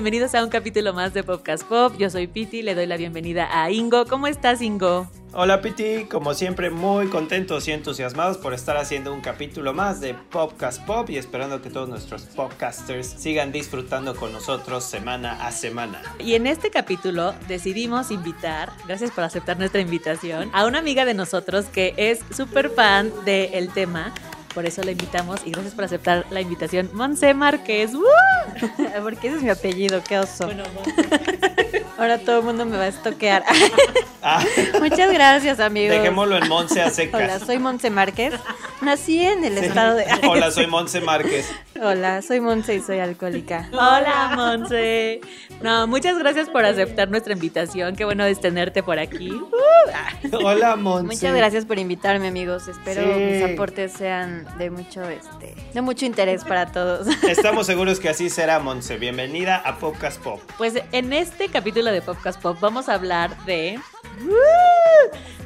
Bienvenidos a un capítulo más de Podcast Pop. Yo soy Piti, le doy la bienvenida a Ingo. ¿Cómo estás, Ingo? Hola Piti, como siempre muy contentos y entusiasmados por estar haciendo un capítulo más de Podcast Pop y esperando que todos nuestros podcasters sigan disfrutando con nosotros semana a semana. Y en este capítulo decidimos invitar, gracias por aceptar nuestra invitación, a una amiga de nosotros que es súper fan del tema por eso la invitamos y gracias por aceptar la invitación. Monse Márquez. Porque ese es mi apellido, qué oso. Bueno, Ahora todo el mundo me va a estoquear. Ah. Muchas gracias, amigo. Dejémoslo en Monse a secas. Hola, soy Monse Márquez. Nací en el estado de. Hola, soy Monse Márquez. Hola, soy Monse y soy alcohólica. Hola, Monse. No, muchas gracias por aceptar nuestra invitación. Qué bueno es tenerte por aquí. Hola, Monse. Muchas gracias por invitarme, amigos. Espero que mis aportes sean de mucho, este, de mucho interés para todos. Estamos seguros que así será, Monse. Bienvenida a Podcast Pop. Pues en este capítulo de Podcast Pop vamos a hablar de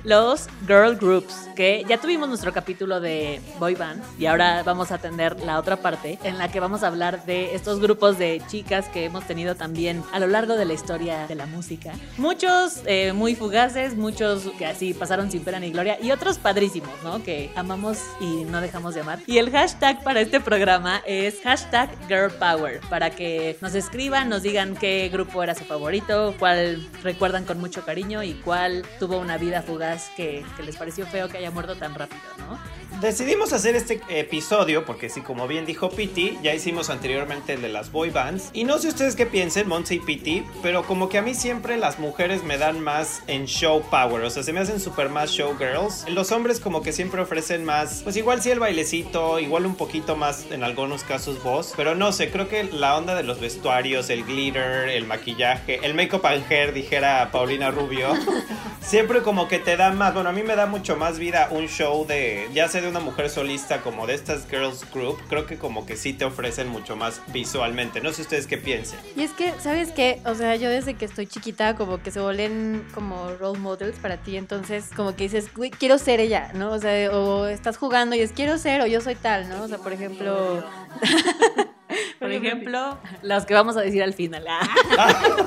los girl groups, que ya tuvimos nuestro capítulo de boy band y ahora vamos a tener la otra parte en la que vamos a hablar de estos grupos de chicas que hemos tenido también a lo largo de la historia de la música. Muchos eh, muy fugaces, muchos que así pasaron sin pena ni gloria y otros padrísimos, ¿no? Que amamos y no dejamos de amar. Y el hashtag para este programa es hashtag girl power, para que nos escriban, nos digan qué grupo era su favorito, cuál recuerdan con mucho cariño y cuál tuvo una vida fugaz que, que les pareció feo que haya muerto tan rápido, ¿no? Decidimos hacer este episodio porque sí, como bien dijo Piti, ya hicimos anteriormente el de las boy bands. Y no sé ustedes qué piensen, Monse y Piti, pero como que a mí siempre las mujeres me dan más en show power, o sea, se me hacen super más showgirls. Los hombres como que siempre ofrecen más, pues igual sí el bailecito, igual un poquito más en algunos casos voz, pero no sé, creo que la onda de los vestuarios, el glitter, el maquillaje, el make-up and hair, dijera Paulina Rubio, siempre como que te da más, bueno, a mí me da mucho más vida un show de, ya sea de una mujer solista como de estas girls group, creo que como que sí te ofrecen mucho más visualmente. No sé ustedes qué piensen. Y es que, ¿sabes qué? O sea, yo desde que estoy chiquita como que se vuelven como role models para ti, entonces como que dices, quiero ser ella, ¿no? O sea, o estás jugando y es quiero ser o yo soy tal, ¿no? O sea, por ejemplo... por ejemplo, las que vamos a decir al final.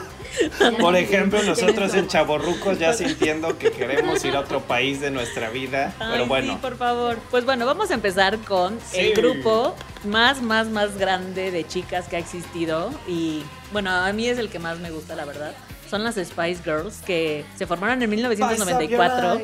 Por ejemplo, nosotros en Chaborrucos ya sintiendo que queremos ir a otro país de nuestra vida. pero bueno. Sí, por favor. Pues bueno, vamos a empezar con el grupo más, más, más grande de chicas que ha existido. Y bueno, a mí es el que más me gusta, la verdad son las Spice Girls que se formaron en 1994.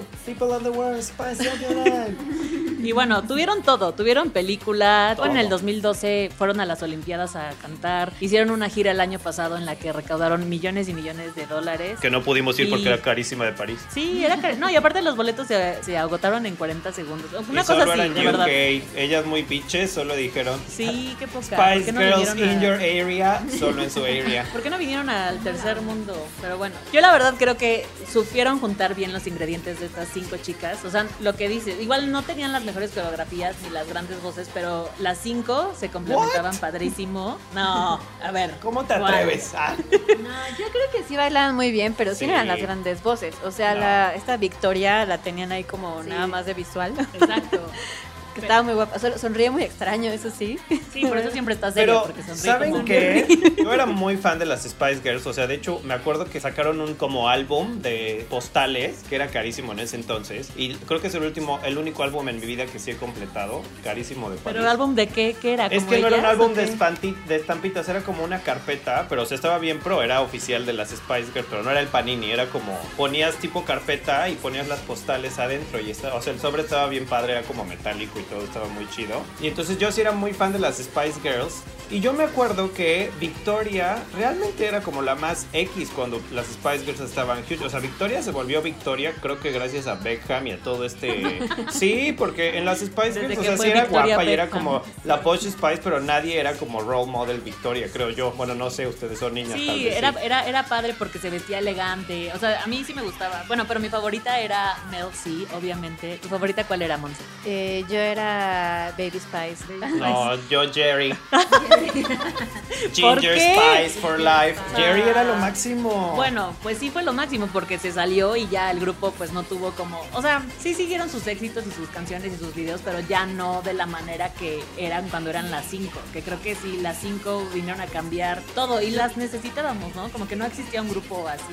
y bueno, tuvieron todo, tuvieron película. En el 2012 fueron a las Olimpiadas a cantar. Hicieron una gira el año pasado en la que recaudaron millones y millones de dólares. Que no pudimos ir porque era carísima de París. Sí, era carísima. No, y aparte los boletos se, agotaron en 40 segundos. Una y cosa solo así, de verdad. Ellas muy piches solo dijeron. Sí, qué poca. Spice Girls in your area, solo en su area. ¿Por qué no vinieron al tercer mundo? Pero bueno, yo la verdad creo que supieron juntar bien los ingredientes de estas cinco chicas. O sea, lo que dice, igual no tenían las mejores coreografías ni las grandes voces, pero las cinco se complementaban padrísimo. No, a ver. ¿Cómo te atreves? Ah. No, yo creo que sí bailaban muy bien, pero sí, eran las grandes voces. O sea, la, esta Victoria la tenían ahí como nada más de visual. Exacto. Que estaba muy guapa. Sonríe muy extraño, eso sí. Sí, por eso siempre está serio. Pero, porque sonríe ¿saben qué? Yo era muy fan de las Spice Girls. O sea, de hecho, me acuerdo que sacaron un como álbum de postales, que era carísimo en ese entonces. Y creo que es el último, el único álbum en mi vida que sí he completado. Carísimo de París. ¿Pero el álbum de qué? ¿Qué era? Es que no era un álbum de, de estampitas, era como una carpeta, pero o sea, estaba bien pro, era oficial de las Spice Girls, pero no era el Panini, era como ponías tipo carpeta y ponías las postales adentro y estaba, o sea, el sobre estaba bien padre, era como metálico y todo estaba muy chido. Y entonces yo sí era muy fan de las Spice Girls. Y yo me acuerdo que Victoria realmente era como la más X cuando las Spice Girls estaban huge. O sea, Victoria se volvió Victoria, creo que gracias a Beckham y a todo este. Sí, porque en las Spice Desde Girls, o que sea, sí era Victoria guapa y era Beckham. como la Posh Spice, pero nadie era como role model Victoria, creo yo. Bueno, no sé, ustedes son niñas. tal Sí, vez era, sí. era, era padre porque se vestía elegante. O sea, a mí sí me gustaba. Bueno, pero mi favorita era Mel C, obviamente. ¿Tu favorita cuál era, Monse? Eh, yo era Baby Spice. No, yo Jerry. ¿Por Ginger qué? Spice for life. Jerry era lo máximo. Bueno, pues sí fue lo máximo porque se salió y ya el grupo pues no tuvo como, o sea, sí siguieron sus éxitos y sus canciones y sus videos, pero ya no de la manera que eran cuando eran las cinco, que creo que sí las cinco vinieron a cambiar todo y las necesitábamos, ¿no? Como que no existía un grupo así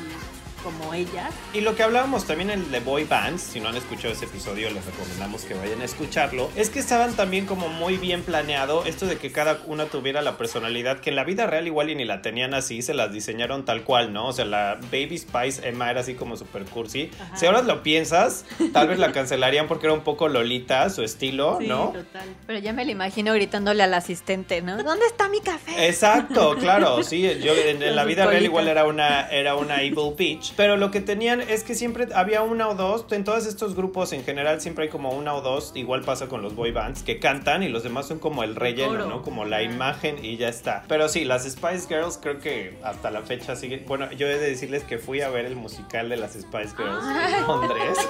como ellas. Y lo que hablábamos también en de Boy Bands, si no han escuchado ese episodio, les recomendamos que vayan a escucharlo. Es que estaban también como muy bien planeado esto de que cada una tuviera la personalidad que en la vida real igual y ni la tenían así, se las diseñaron tal cual, ¿no? O sea, la Baby Spice Emma era así como super cursi. Ajá. Si ahora lo piensas, tal vez la cancelarían porque era un poco Lolita, su estilo, ¿no? total. Pero ya me lo imagino gritándole al asistente, ¿no? ¿Dónde está mi café? Exacto, claro, sí, yo en, en la vida real igual era una, era una Evil Beach, pero lo que tenían es que siempre había una o dos, en todos estos grupos en general siempre hay como una o dos, igual pasa con los boy bands, que cantan y los demás son como el relleno. ¿no? Como la imagen y ya está. Pero sí, las Spice Girls creo que hasta la fecha sigue, bueno, yo he de decirles que fui a ver el musical de las Spice Girls en Londres.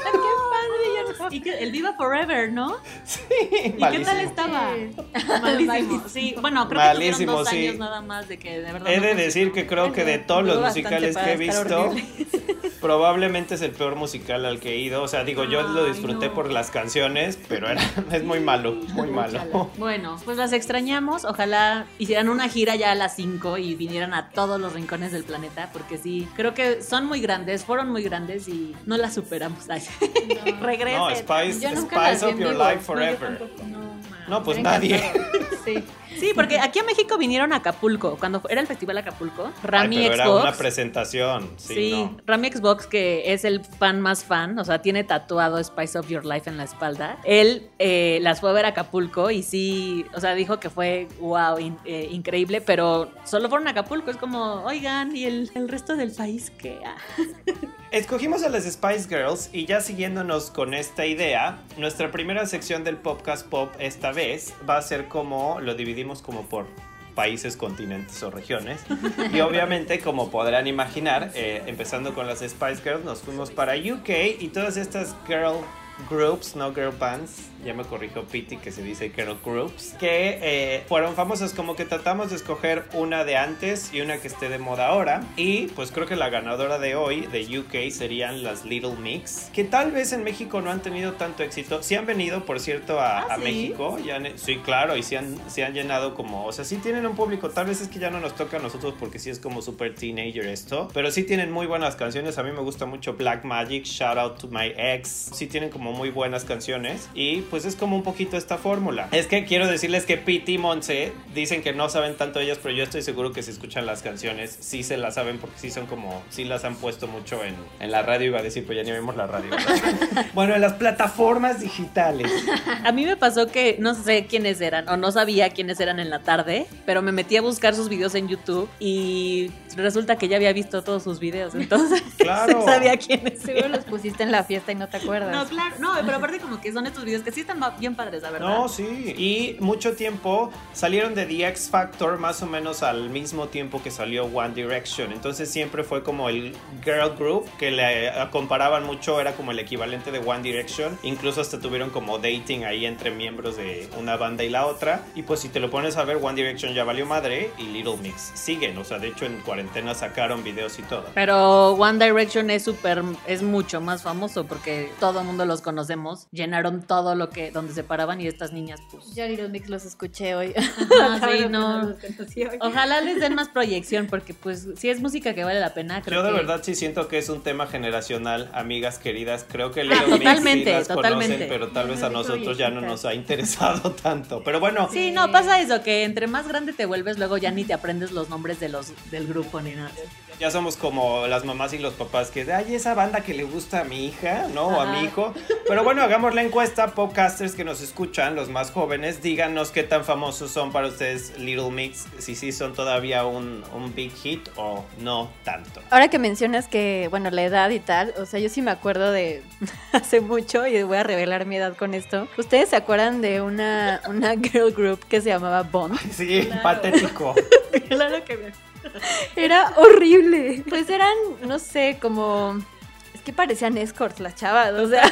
Y que el Viva Forever, ¿no? Sí, ¿Y qué tal estaba? Malísimo. Sí, bueno, creo que Malísimo, dos sí. años nada más de que de verdad. He no de decir que creo que de todos los musicales que he visto, horrible. Probablemente es el peor musical al que he ido. O sea, digo, yo lo disfruté no. por las canciones, pero era, es muy malo, muy malo. Bueno, pues las extrañamos. Ojalá hicieran una gira ya a las 5 y vinieran a todos los rincones del planeta, porque sí, creo que son muy grandes, fueron muy grandes y no las superamos. Ay, Regresen. No, Spice, Yo nunca las Spice vi of Your vivo. Life Forever. No. No, pues nadie. Sí. Sí, porque aquí a México vinieron a Acapulco, cuando era el festival Acapulco. Ay, Rami pero era Xbox. una presentación. Sí, Sí, no. Rami Xbox, que es el fan más fan, o sea, tiene tatuado Spice of Your Life en la espalda. Él eh, las fue a ver a Acapulco y sí, o sea, dijo que fue wow, in- eh, increíble, pero solo fueron a Acapulco. Es como, oigan, ¿y el, el resto del país qué? Ah. Escogimos a las Spice Girls y ya siguiéndonos con esta idea, nuestra primera sección del podcast pop esta vez va a ser como lo dividimos como por países, continentes o regiones. Y obviamente, como podrán imaginar, eh, empezando con las Spice Girls, nos fuimos para UK y todas estas girl groups, no girl bands, ya me corrijo Pity que se dice girl groups, que eh, fueron famosas como que tratamos de escoger una de antes y una que esté de moda ahora. Y pues creo que la ganadora de hoy de UK serían las Little Mix, que tal vez en México no han tenido tanto éxito. Sí han venido, por cierto, a, ¿Ah, a sí? México. Ya han- sí, claro, y se han, se han llenado como, o sea, sí tienen un público. Tal vez es que ya no nos toca a nosotros porque sí es como super teenager esto, pero sí tienen muy buenas canciones. A mí me gusta mucho Black Magic, Shout Out to My Ex. Sí tienen como muy buenas canciones y pues es como un poquito esta fórmula. Es que quiero decirles que Pete y Monse dicen que no saben tanto ellas, pero yo estoy seguro que si escuchan las canciones sí se las saben porque sí son como, sí las han puesto mucho en, en la radio, iba a decir, pero ya ni vemos la radio. bueno, en las plataformas digitales. A mí me pasó que no sé quiénes eran o no sabía quiénes eran en la tarde, pero me metí a buscar sus videos en YouTube y resulta que ya había visto todos sus videos, entonces Claro. sabía quiénes Seguro los pusiste en la fiesta y no te acuerdas. No, claro, no, pero aparte como que son estos videos que sí están bien padres, la verdad. No, sí. Y mucho tiempo salieron de The X Factor más o menos al mismo tiempo que salió One Direction. Entonces siempre fue como el girl group que le eh, comparaban mucho, era como el equivalente de One Direction. Incluso hasta tuvieron como dating ahí entre miembros de una banda y la otra. Y pues si te lo pones a ver, One Direction ya valió madre y Little Mix siguen. O sea, de hecho en cuarentena sacaron videos y todo. Pero One Direction es súper, es mucho más famoso porque todo el mundo los conocemos. Llenaron todo lo que, donde se paraban y estas niñas, pues. Yo a Little Mix los escuché hoy. Ah, sí, no. los hoy. Ojalá les den más proyección porque pues si es música que vale la pena, creo Yo de que- verdad sí siento que es un tema generacional, amigas queridas. Creo que Ah, Little Mix sí totalmente, las totalmente. conocen, pero tal vez a nosotros ya no nos ha interesado tanto. Pero bueno, Sí, no, pasa eso, que entre más grande te vuelves, luego ya ni te aprendes los nombres de los, del grupo ni nada. Ya somos como las mamás y los papás que, ay, esa banda que le gusta a mi hija, ¿no? O a mi hijo. Pero bueno, hagamos la encuesta. Podcasters que nos escuchan, los más jóvenes, díganos qué tan famosos son para ustedes Little Mix. Si sí son todavía un, un big hit o no tanto. Ahora que mencionas que, bueno, la edad y tal, o sea, yo sí me acuerdo de hace mucho y voy a revelar mi edad con esto. ¿Ustedes se acuerdan de una, una girl group que se llamaba Bond? Sí, Claro. patético. Claro que me Era horrible. Pues eran, no sé, como... Es que parecían escorts las chavas, o sea,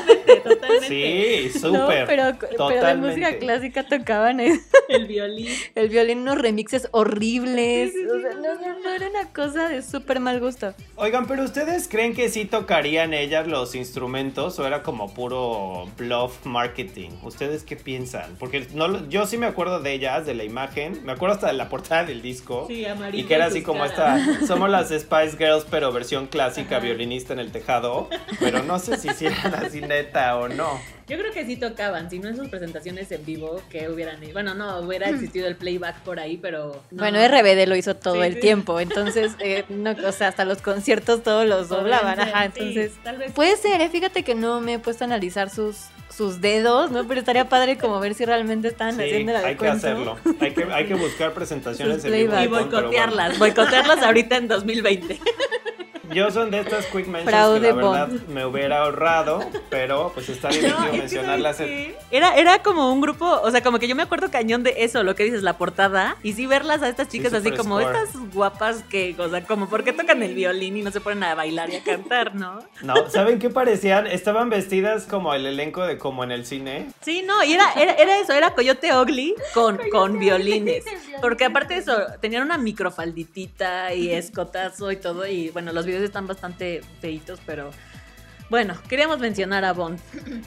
totalmente. Sí, no, súper. pero, pero de música clásica tocaban el, El violín. el violín, unos remixes horribles. Sí, sí, sí, o sea, no, no, no, no, era una cosa de súper mal gusto. Oigan, pero ¿ustedes creen que sí tocarían ellas los instrumentos o era como puro bluff marketing? ¿Ustedes qué piensan? Porque no, yo sí me acuerdo de ellas, de la imagen, me acuerdo hasta de la portada del disco. Sí, amarillo Y que era así como caras. esta, somos las Spice Girls, pero versión clásica, violinista en el tejado. Pero no sé si hicieran así neta o no. Yo creo que sí tocaban, si no en sus presentaciones en vivo que hubieran bueno, no hubiera existido el playback por ahí, pero no. Bueno, RBD lo hizo todo Sí, el sí. tiempo, entonces, eh, no, o sea, hasta los conciertos todos los doblaban, ajá, sí, entonces... tal vez Puede ser, ¿eh? fíjate que no me he puesto a analizar sus, sus dedos, ¿no? Pero estaría padre como ver si realmente estaban Sí, haciendo la hay que hacerlo. Hay que, hay que buscar presentaciones Sus en vivo. y pero bueno. boicotearlas, boicotearlas ahorita en 2020. Yo son de estas quick mentions Fraude que la verdad Bond. me hubiera ahorrado, pero pues está bien No, es que mencionarlas. ¿sabes qué? Era, era como un grupo, o sea, como que yo me acuerdo cañón de eso, lo que dices, la portada, y sí verlas a estas chicas así super como score. estas guapas que, o sea, como, ¿por qué tocan el violín y no se ponen a bailar y a cantar, no? No, ¿saben qué parecían? Estaban vestidas como el elenco de como en el cine. Sí, no, y era, era, era eso, era Coyote Ugly con, con violines. Porque aparte de eso, tenían una microfalditita y escotazo y todo, y bueno, los videos están bastante feitos, pero bueno, queríamos mencionar a Bond.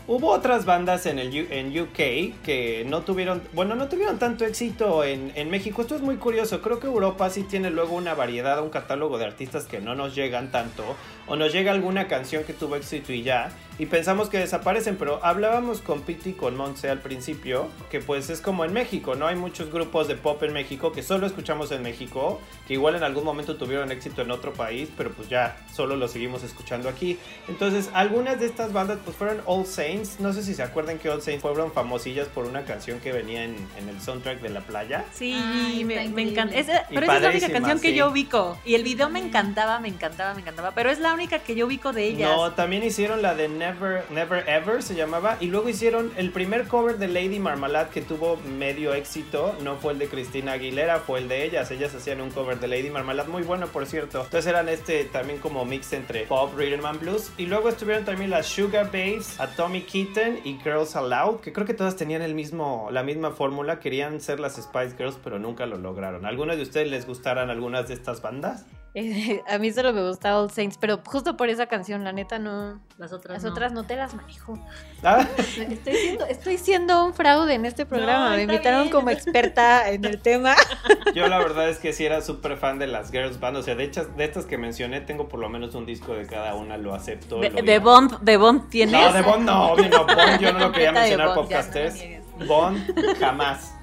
Hubo otras bandas en el en UK que no tuvieron, bueno, no tuvieron tanto éxito en, en México. Esto es muy curioso. Creo que Europa sí tiene luego una variedad, un catálogo de artistas que no nos llegan tanto. O nos llega alguna canción que tuvo éxito y ya. Y pensamos que desaparecen, pero hablábamos con Piti y con Monse al principio, que pues es como en México, ¿no? Hay muchos grupos de pop en México que solo escuchamos en México, que igual en algún momento tuvieron éxito en otro país, pero pues ya solo lo seguimos escuchando aquí. Entonces, algunas de estas bandas pues fueron All Saints. No sé si se acuerdan que All Saints fueron famosillas por una canción que venía en, en el soundtrack de La Playa. Sí, Ay, me, me encanta. Pero esa es la única canción que yo ubico. Y el video me encantaba, me encantaba, me encantaba. Pero es la única que yo ubico de ellas. No, también hicieron la de Never, Never Ever, se llamaba. Y luego hicieron el primer cover de Lady Marmalade que tuvo medio éxito. No fue el de Cristina Aguilera, fue el de ellas. Ellas hacían un cover de Lady Marmalade, muy bueno, por cierto. Entonces eran este también como mix entre pop, rhythm and blues. Y luego estuvieron también las Sugar Babes, Atomic Kitten y Girls Aloud, que creo que todas tenían el mismo, la misma fórmula. Querían ser las Spice Girls, pero nunca lo lograron. ¿Algunos de ustedes les gustaran algunas de estas bandas? Eh, a mí solo me gusta All Saints, pero justo por esa canción, la neta, no. Las otras Las no. otras no te las manejo. Ah, Estoy siendo, estoy siendo un fraude en este programa. No, me invitaron bien. como experta en el tema. Yo la verdad es que sí era súper fan de las girls band, o sea, de, hechas, de estas que mencioné tengo por lo menos un disco de cada una, lo acepto. De, lo de digo. Bond, de Bond tienes. No, de Bond no, obvio no, Bond yo no lo quería mencionar podcasters. no. Bond jamás.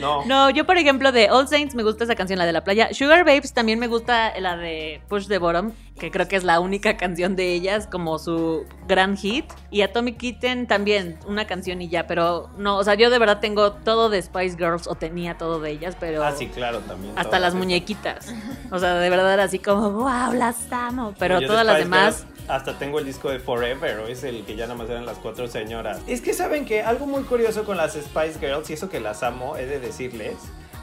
No. No, yo por ejemplo de All Saints me gusta esa canción, la de la playa. Sugar Babes también me gusta la de Push the Bottom, que creo que es la única canción de ellas como su gran hit. Y Atomic Kitten también, una canción y ya, pero no, o sea, yo de verdad tengo todo de Spice Girls o tenía todo de ellas, pero Ah, sí, claro, también. hasta las muñequitas. O sea, de verdad era así como, wow, las amo. Pero todas las demás... Girls Hasta tengo el disco de Forever, es el que ya nada más eran las cuatro señoras. Es que saben que algo muy curioso con las Spice Girls, y eso que las amo, he de decirles.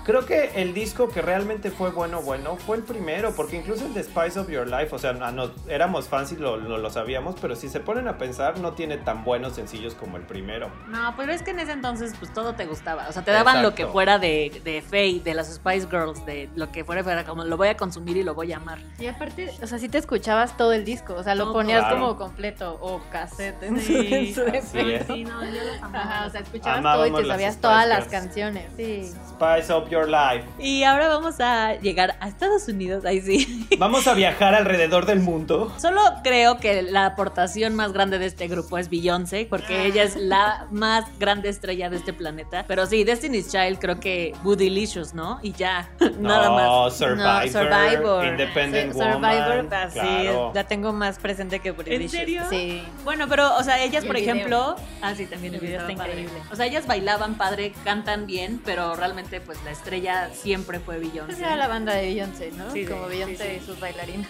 Creo que el disco que realmente fue bueno, bueno, fue el primero, porque incluso el de Spice of Your Life, o sea, no, no- éramos fans y lo, lo, lo sabíamos, pero si se ponen a pensar, no tiene tan buenos sencillos como el primero. No, pero es que en ese entonces pues todo te gustaba. O sea, te daban lo que fuera de, de Faye, de las Spice Girls, de lo que fuera, fuera como lo voy a consumir y lo voy a amar. Y aparte, o sea, sí te escuchabas todo el disco. O sea, lo Todo. ponías Claro. como completo o cassette en su, Sí, en su defecto. es. Sí, no, yo los amaba. Ajá, o sea, escuchabas Amábamos todo y te sabías Spice todas las canciones. Sí. Spice Up Your Life. Y ahora vamos a llegar a Estados Unidos, ahí sí. Vamos a viajar alrededor del mundo. Solo creo que la aportación más grande de este grupo es Beyoncé, porque ella es la más grande estrella de este planeta. Pero sí, Destiny's Child creo que Bootylicious, ¿no? Y ya, nada no, más. Survivor, No, Survivor. Independent Sí, Woman. Survivor, ah, sí, claro. la tengo más presente que ¿En Bootylicious. serio? Sí. Bueno, pero, o sea, ellas, por el ejemplo. Ah, sí, también el, El video está increíble. O sea, ellas bailaban padre, cantan bien, pero realmente, pues la estrella siempre fue Beyoncé. Esa era la banda de Beyoncé, ¿no? Sí, Como sí, Beyoncé sí, y sus bailarinas.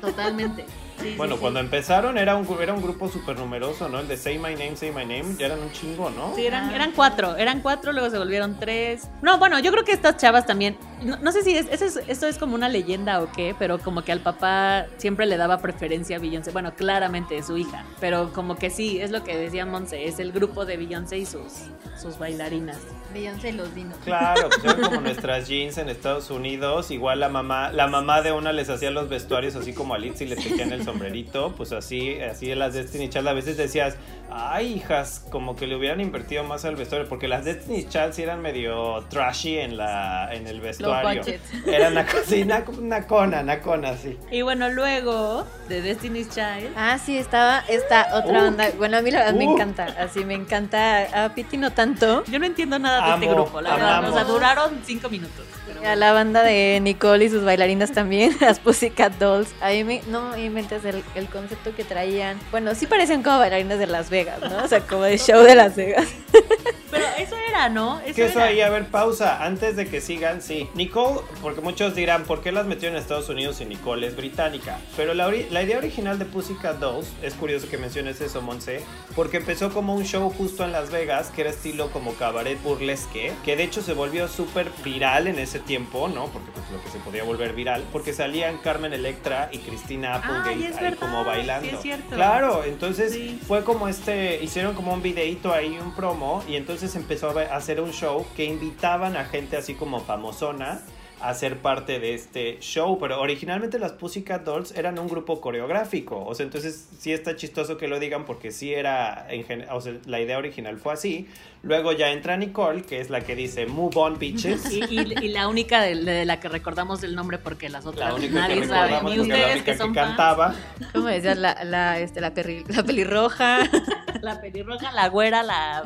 Totalmente. Sí, Bueno, sí, sí. cuando empezaron era un, era un grupo súper numeroso, ¿no? El de Say My Name, Say My Name, ya eran un chingo, ¿no? Sí, eran, Ah. eran cuatro, eran cuatro, luego se volvieron tres. No, bueno, yo creo que estas chavas también, no, no sé si es, eso es- esto es como una leyenda o qué, pero como que al papá siempre le daba preferencia a Beyoncé. Bueno, claramente es su hija, pero como que sí, es lo que decía Monse, es el grupo de Beyoncé y sus, sus bailarinas. Beyoncé y los dinos. Claro, pues eran como nuestras jeans en Estados Unidos. Igual la mamá, la mamá de una les hacía los vestuarios así como a Litzy le tejían el sombrerito. Pues así, así las Destiny Child a veces decías, ay hijas, como que le hubieran invertido más al vestuario. Porque las Destiny Child sí eran medio trashy en la, en el vestuario. Eran una, sí, una, una cona, una cona, sí. Y bueno, luego de Destiny's Child. Ah, sí, estaba esta otra Uh. banda. Bueno, a mí la verdad me encanta. Así me encanta. A Piti no tanto. Yo no entiendo nada de este grupo, la verdad. amamos. O sea, duraron cinco minutos. Pero A la banda de Nicole y sus bailarinas también, las Pussycat Dolls. A mí me, no me inventes el, el concepto que traían. Bueno, sí parecían como bailarinas de Las Vegas, ¿no? O sea, como de show de Las Vegas. Eso era, ¿no? Eso Que eso era. ahí, a ver, pausa, antes de que sigan, sí. Nicole, porque muchos dirán, ¿por qué las metió en Estados Unidos si Nicole es británica? Pero la, la idea original de Pussycat Dolls, es curioso que menciones eso, Monse, porque empezó como un show justo en Las Vegas, que era estilo como cabaret burlesque, que de hecho se volvió súper viral en ese tiempo, ¿no? Porque pues lo que se podía volver viral, porque salían Carmen Electra y Cristina Applegate Ay, ahí verdad, como bailando. sí es cierto. Claro, entonces Sí. fue como este, hicieron como un videíto ahí, un promo, y entonces empezó a hacer un show que invitaban a gente así como famosona a ser parte de este show, pero originalmente las Pussycat Dolls eran un grupo coreográfico, o sea, entonces sí está chistoso que lo digan porque sí era, en gen- o sea, la idea original fue así, luego ya entra Nicole, que es la que dice Move on bitches, Y, y- y la única de, de la que recordamos el nombre porque las otras la única que nadie sabe. recordamos Ni porque la ustedes única que que, son fans. cantaba, ¿Cómo decías? La, la, este, la, perri- la pelirroja, La pelirroja, la güera, la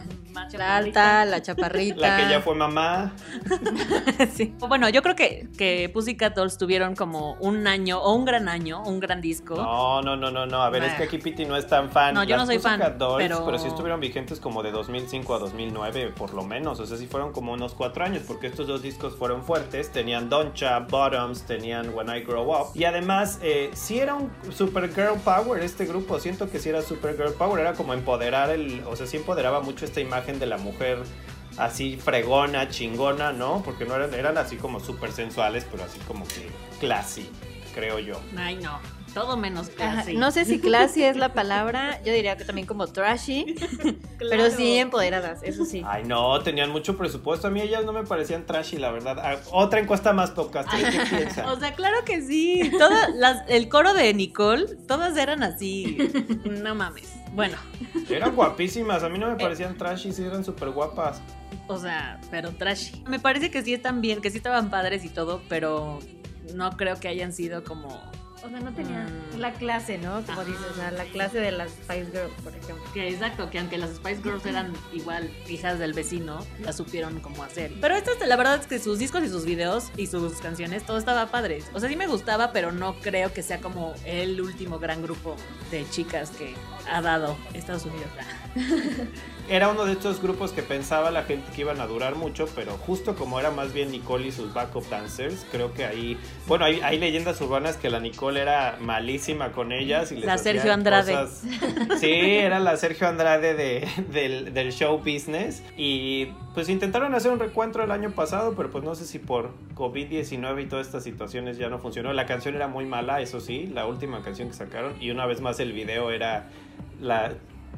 la alta, la chaparrita. la que ya fue mamá, sí. Bueno, yo creo que, que Pussycat Dolls tuvieron como un año o un gran año, un gran disco. No, no, no, no, no. A ver, es Nah. que aquí Piti no es tan fan. No, yo no soy fan, Pussycat Dolls, pero- pero... sí estuvieron vigentes como de 2005 a 2009, por lo menos. O sea, sí fueron como unos cuatro años, porque estos dos discos fueron fuertes. Tenían Doncha, Bottoms, tenían When I Grow Up. Y además, eh, sí era un super girl power este grupo. Siento que sí era super girl power. Era como empoderar el. O sea, sí empoderaba mucho esta imagen de la mujer así fregona, chingona, ¿no? Porque no eran, eran así como súper sensuales, pero así como que classy, creo yo. Ay, no. Todo menos Ajá, classy. No sé si classy es la palabra, yo diría que también como trashy, pero sí empoderadas, eso sí. Ay, no, tenían mucho presupuesto. A mí ellas no me parecían trashy, la verdad. Ah, Otra encuesta más podcast. ¿eh? ¿Qué piensan? O sea, claro que sí. Todas las, el coro de Nicole, todas eran así. No mames. Bueno, Eran guapísimas. A mí no me parecían trashy, sí eran súper guapas. o sea, pero trashy. Me parece que sí están bien, que sí estaban padres y todo, pero no creo que hayan sido como O sea, no tenía Mm. la clase, ¿no? Como Ajá. dices, o sea, la clase de las Spice Girls, por ejemplo. Que exacto, que aunque las Spice Girls eran igual hijas del vecino, las supieron cómo hacer. Pero estas, la verdad es que sus discos y sus videos y sus canciones, todo estaba padre. O sea, sí me gustaba, pero no creo que sea como el último gran grupo de chicas que ha dado Estados Unidos. Era uno de estos grupos que pensaba la gente que iban a durar mucho, pero justo como era más bien Nicole y sus backup dancers, creo que ahí, bueno, hay, hay leyendas urbanas que la Nicole era malísima con ellas y les La Sergio Andrade. cosas- Sí, era la Sergio Andrade de, del, del show business y pues intentaron hacer un recuentro el año pasado, pero pues no sé si por COVID-19 y todas estas situaciones ya no funcionó. La canción era muy mala, eso sí, la última canción que sacaron y una vez más el video era la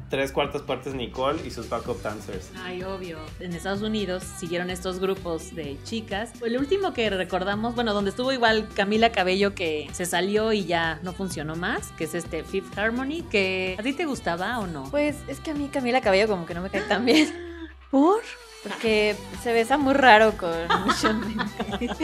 tres cuartas partes Nicole y sus backup dancers. Ay, obvio. En Estados Unidos siguieron estos grupos de chicas. El último que recordamos, bueno, donde estuvo igual Camila Cabello que se salió y ya no funcionó más, que es este Fifth Harmony, que ¿a ti te gustaba o no? Pues es que a mí Camila Cabello como que no me cae tan bien. ¿Por? Porque se besa muy raro con Sean Mendes.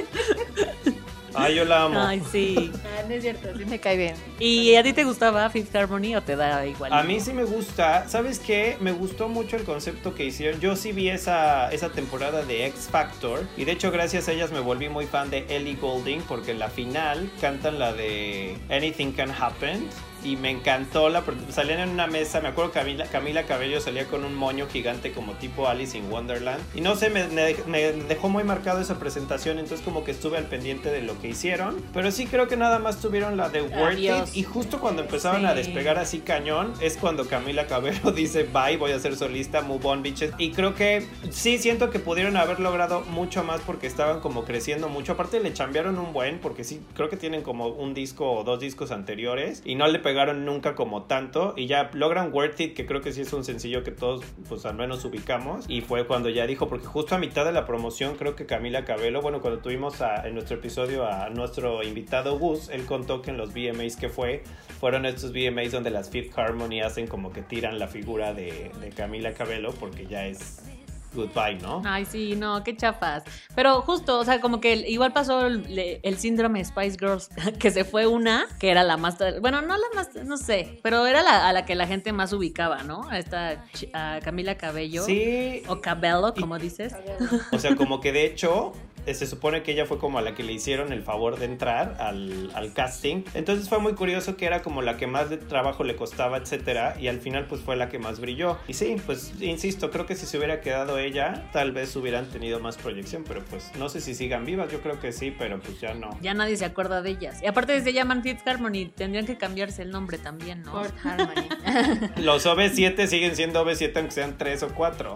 Ay, yo la amo. Ay, sí. Ah, no es cierto, sí me cae bien. ¿Y a ti te gustaba Fifth Harmony o te da igual? A mí sí me gusta. ¿Sabes qué? Me gustó mucho el concepto que hicieron. Yo sí vi esa, esa temporada de X Factor. Y de hecho, gracias a ellas me volví muy fan de Ellie Goulding. Porque en la final cantan la de Anything Can Happen. Y me encantó la salían en una mesa, me acuerdo Camila, Camila Cabello salía con un moño gigante como tipo Alice in Wonderland. Y no sé, me, me, dejó muy marcado esa presentación, entonces como que estuve al pendiente de lo que hicieron. Pero sí creo que nada más tuvieron la de Worth It. Y justo cuando empezaron a despegar así cañón, es cuando Camila Cabello dice, bye, voy a ser solista, move on, bitches. Y creo que sí siento que pudieron haber logrado mucho más porque estaban como creciendo mucho. Aparte le chambearon un buen, porque sí, creo que tienen como un disco o dos discos anteriores. Y no le pegaron pegaron nunca como tanto y ya logran Worth It, que creo que sí es un sencillo que todos pues al menos ubicamos. Y fue cuando ya dijo, porque justo a mitad de la promoción creo que Camila Cabello, bueno, cuando tuvimos en nuestro episodio a nuestro invitado Gus, él contó que en los VMAs que fue, fueron estos VMAs donde las Fifth Harmony hacen como que tiran la figura de, de Camila Cabello porque ya es goodbye, ¿no? Ay, sí, no, qué chafas. Pero justo, o sea, como que igual pasó el, síndrome Spice Girls, que se fue una, que era la más, bueno, no la más, no sé, pero era la, a la que la gente más ubicaba, ¿no? A esta a Camila Cabello. Sí. O Cabello, como dices. O sea, como que de hecho se supone que ella fue como a la que le hicieron el favor de entrar al, al, casting. Entonces fue muy curioso que era como la que más de trabajo le costaba, etcétera, y al final pues fue la que más brilló. Y sí, pues insisto, creo que si se hubiera quedado ella, tal vez hubieran tenido más proyección, pero pues no sé si sigan vivas, yo creo que sí, pero pues ya no. Ya nadie se acuerda de ellas. Y aparte se llaman Fifth Harmony, tendrían que cambiarse el nombre también, ¿no? Fourth Harmony. Los OV7 siguen siendo OV7 aunque sean 3 o 4.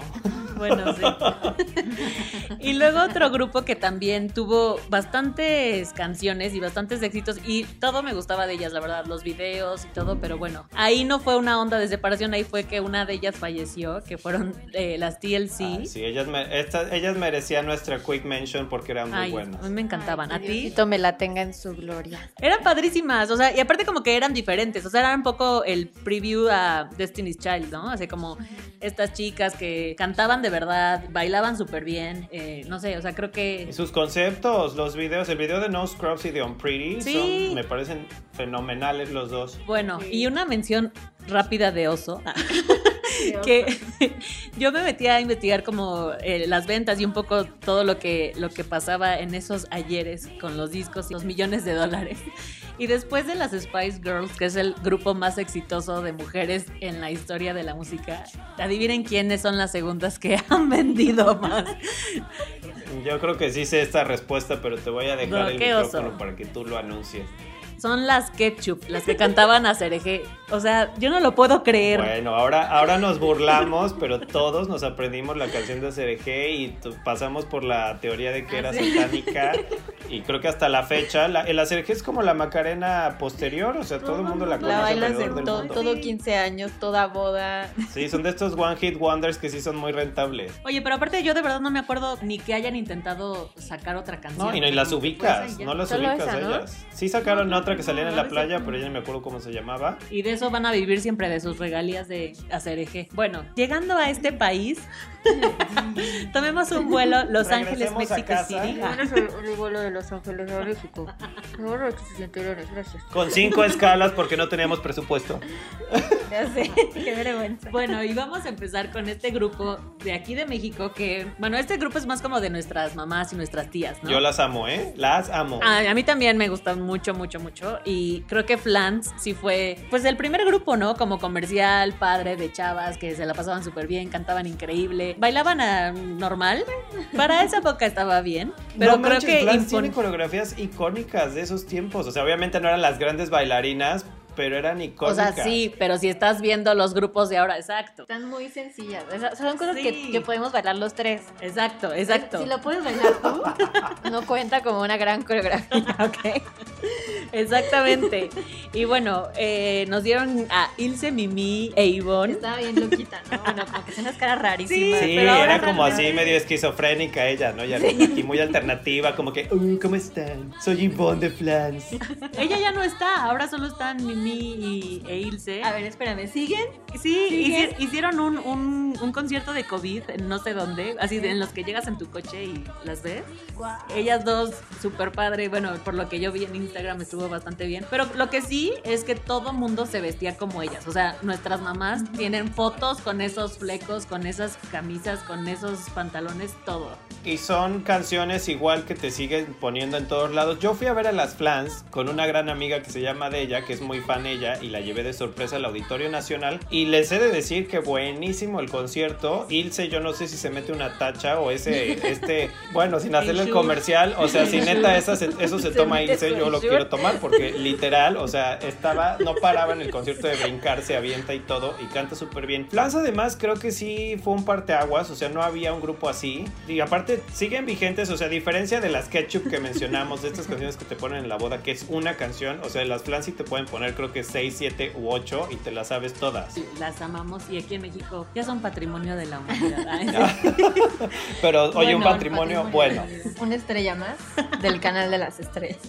Bueno, sí. y luego otro grupo que también tuvo bastantes canciones y bastantes éxitos y todo me gustaba de ellas, la verdad, los videos y todo, pero bueno, ahí no fue una onda de separación, ahí fue que una de ellas falleció, que fueron eh, las TLC. Ah, sí, ellas, ellas merecían nuestra quick mention porque eran muy buenas. A mí me encantaban, a ti. me la tenga en su gloria. Eran padrísimas, o sea, y aparte como que eran diferentes, o sea, eran un poco el preview a Destiny's Child, ¿no? Así como estas chicas que cantaban de verdad, bailaban súper bien, eh, no sé, o sea, creo que... sus conceptos, los videos, el video de No Scrubs y de On Pretty, son, me parecen fenomenales los dos. Bueno, y una mención rápida de Oso. que yo me metí a investigar como eh, las ventas y un poco todo lo que, lo que pasaba en esos ayeres con los discos y los millones de dólares. Y después de las Spice Girls, que es el grupo más exitoso de mujeres en la historia de la música, adivinen quiénes son las segundas que han vendido más. Yo creo que sí sé esta respuesta, pero te voy a dejar el micrófono para que tú lo anuncies son las Ketchup, las que cantaban a Cereje. O sea, yo no lo puedo creer. Bueno, ahora, ahora nos burlamos, pero todos nos aprendimos la canción de Cereje y pasamos por la teoría de que era satánica. Y creo que hasta la fecha, la, el Cereje es como la Macarena posterior, o sea, todo, el mundo la conoce. La bailas de todo 15 años, toda boda. Sí, son de estos One Hit Wonders que sí son muy rentables. Oye, pero aparte yo de verdad no me acuerdo ni que hayan intentado sacar otra canción. No, y no y las ubicas, no las ubicas ellas. Sí sacaron otra que salían en la playa, pero ya no me acuerdo cómo se llamaba. Y de eso van a vivir siempre, de sus regalías de hacer eje. Bueno, llegando a este país, tomemos un vuelo Los Ángeles, México City. el vuelo de Los Ángeles a México. gracias. Con cinco escalas porque no teníamos presupuesto. Ya sé, qué vergüenza. Bueno, y vamos a empezar con este grupo de aquí de México que, bueno, este grupo es más como de nuestras mamás y nuestras tías, ¿no? Yo las amo, ¿eh? Las amo. a mí también me gustan mucho, mucho, mucho y creo que Flans sí fue pues el primer grupo, ¿no? Como comercial, padre de chavas que se la pasaban súper bien, cantaban increíble, bailaban a normal. Para esa época estaba bien, pero creo que Flans tiene coreografías icónicas de esos tiempos, o sea, obviamente no eran las grandes bailarinas, pero eran icónicas. O sea, sí, pero si estás viendo los grupos de ahora, exacto. Están muy sencillas. son cosas que, podemos bailar los tres. Exacto, exacto. Si lo puedes bailar tú, no cuenta como una gran coreografía, ¿ok? Exactamente. Y bueno, eh, nos dieron a Ilse, Mimi e Ivonne. Estaba bien loquita, ¿no? Bueno, como que se unas caras rarísimas. Sí, pero era como así medio esquizofrénica ella, ¿no? Ya aquí muy alternativa, como que, "Uy, ¿cómo están? Soy Yvonne de Flans. Ella ya no está, ahora solo están Mimi y, e Ilse. A ver, espérame, ¿siguen? Sí, ¿Sigue? hici- hicieron un, un- un concierto de COVID en no sé dónde, así de en los que llegas en tu coche y las ves. Ellas dos, súper padre. Bueno, por lo que yo vi en Instagram estuvo bastante bien. Pero lo que sí es que todo mundo se vestía como ellas. O sea, nuestras mamás tienen fotos con esos flecos, con esas camisas, con esos pantalones, todo. Y son canciones igual que te siguen poniendo en todos lados. Yo fui a ver a las Flans con una gran amiga que se llama Della, que es muy fan ella, y la llevé de sorpresa al Auditorio Nacional. Y les he de decir que buenísimo el concierto. Ilse, yo no sé si se mete una tacha o ese, este, bueno, sin hacerle el comercial. O sea, si neta esa se- eso se Se toma Ilse, yo lo quiero tomar porque literal, o sea, estaba, no paraba en el concierto de brincar, se avienta y todo, y canta súper bien. Flans además creo que sí fue un parteaguas, o sea, no había un grupo así. Y aparte siguen vigentes, o sea, a diferencia de las Ketchup que mencionamos, de estas canciones que te ponen en la boda, que es una canción, o sea, las Flans sí te pueden poner creo que 6, 7 u 8 y te las sabes todas. Las amamos y aquí en México ya son patrimonio de la humanidad. Ay, Pero oye, Bueno, un patrimonio bueno. Una estrella más del canal de las estrellas.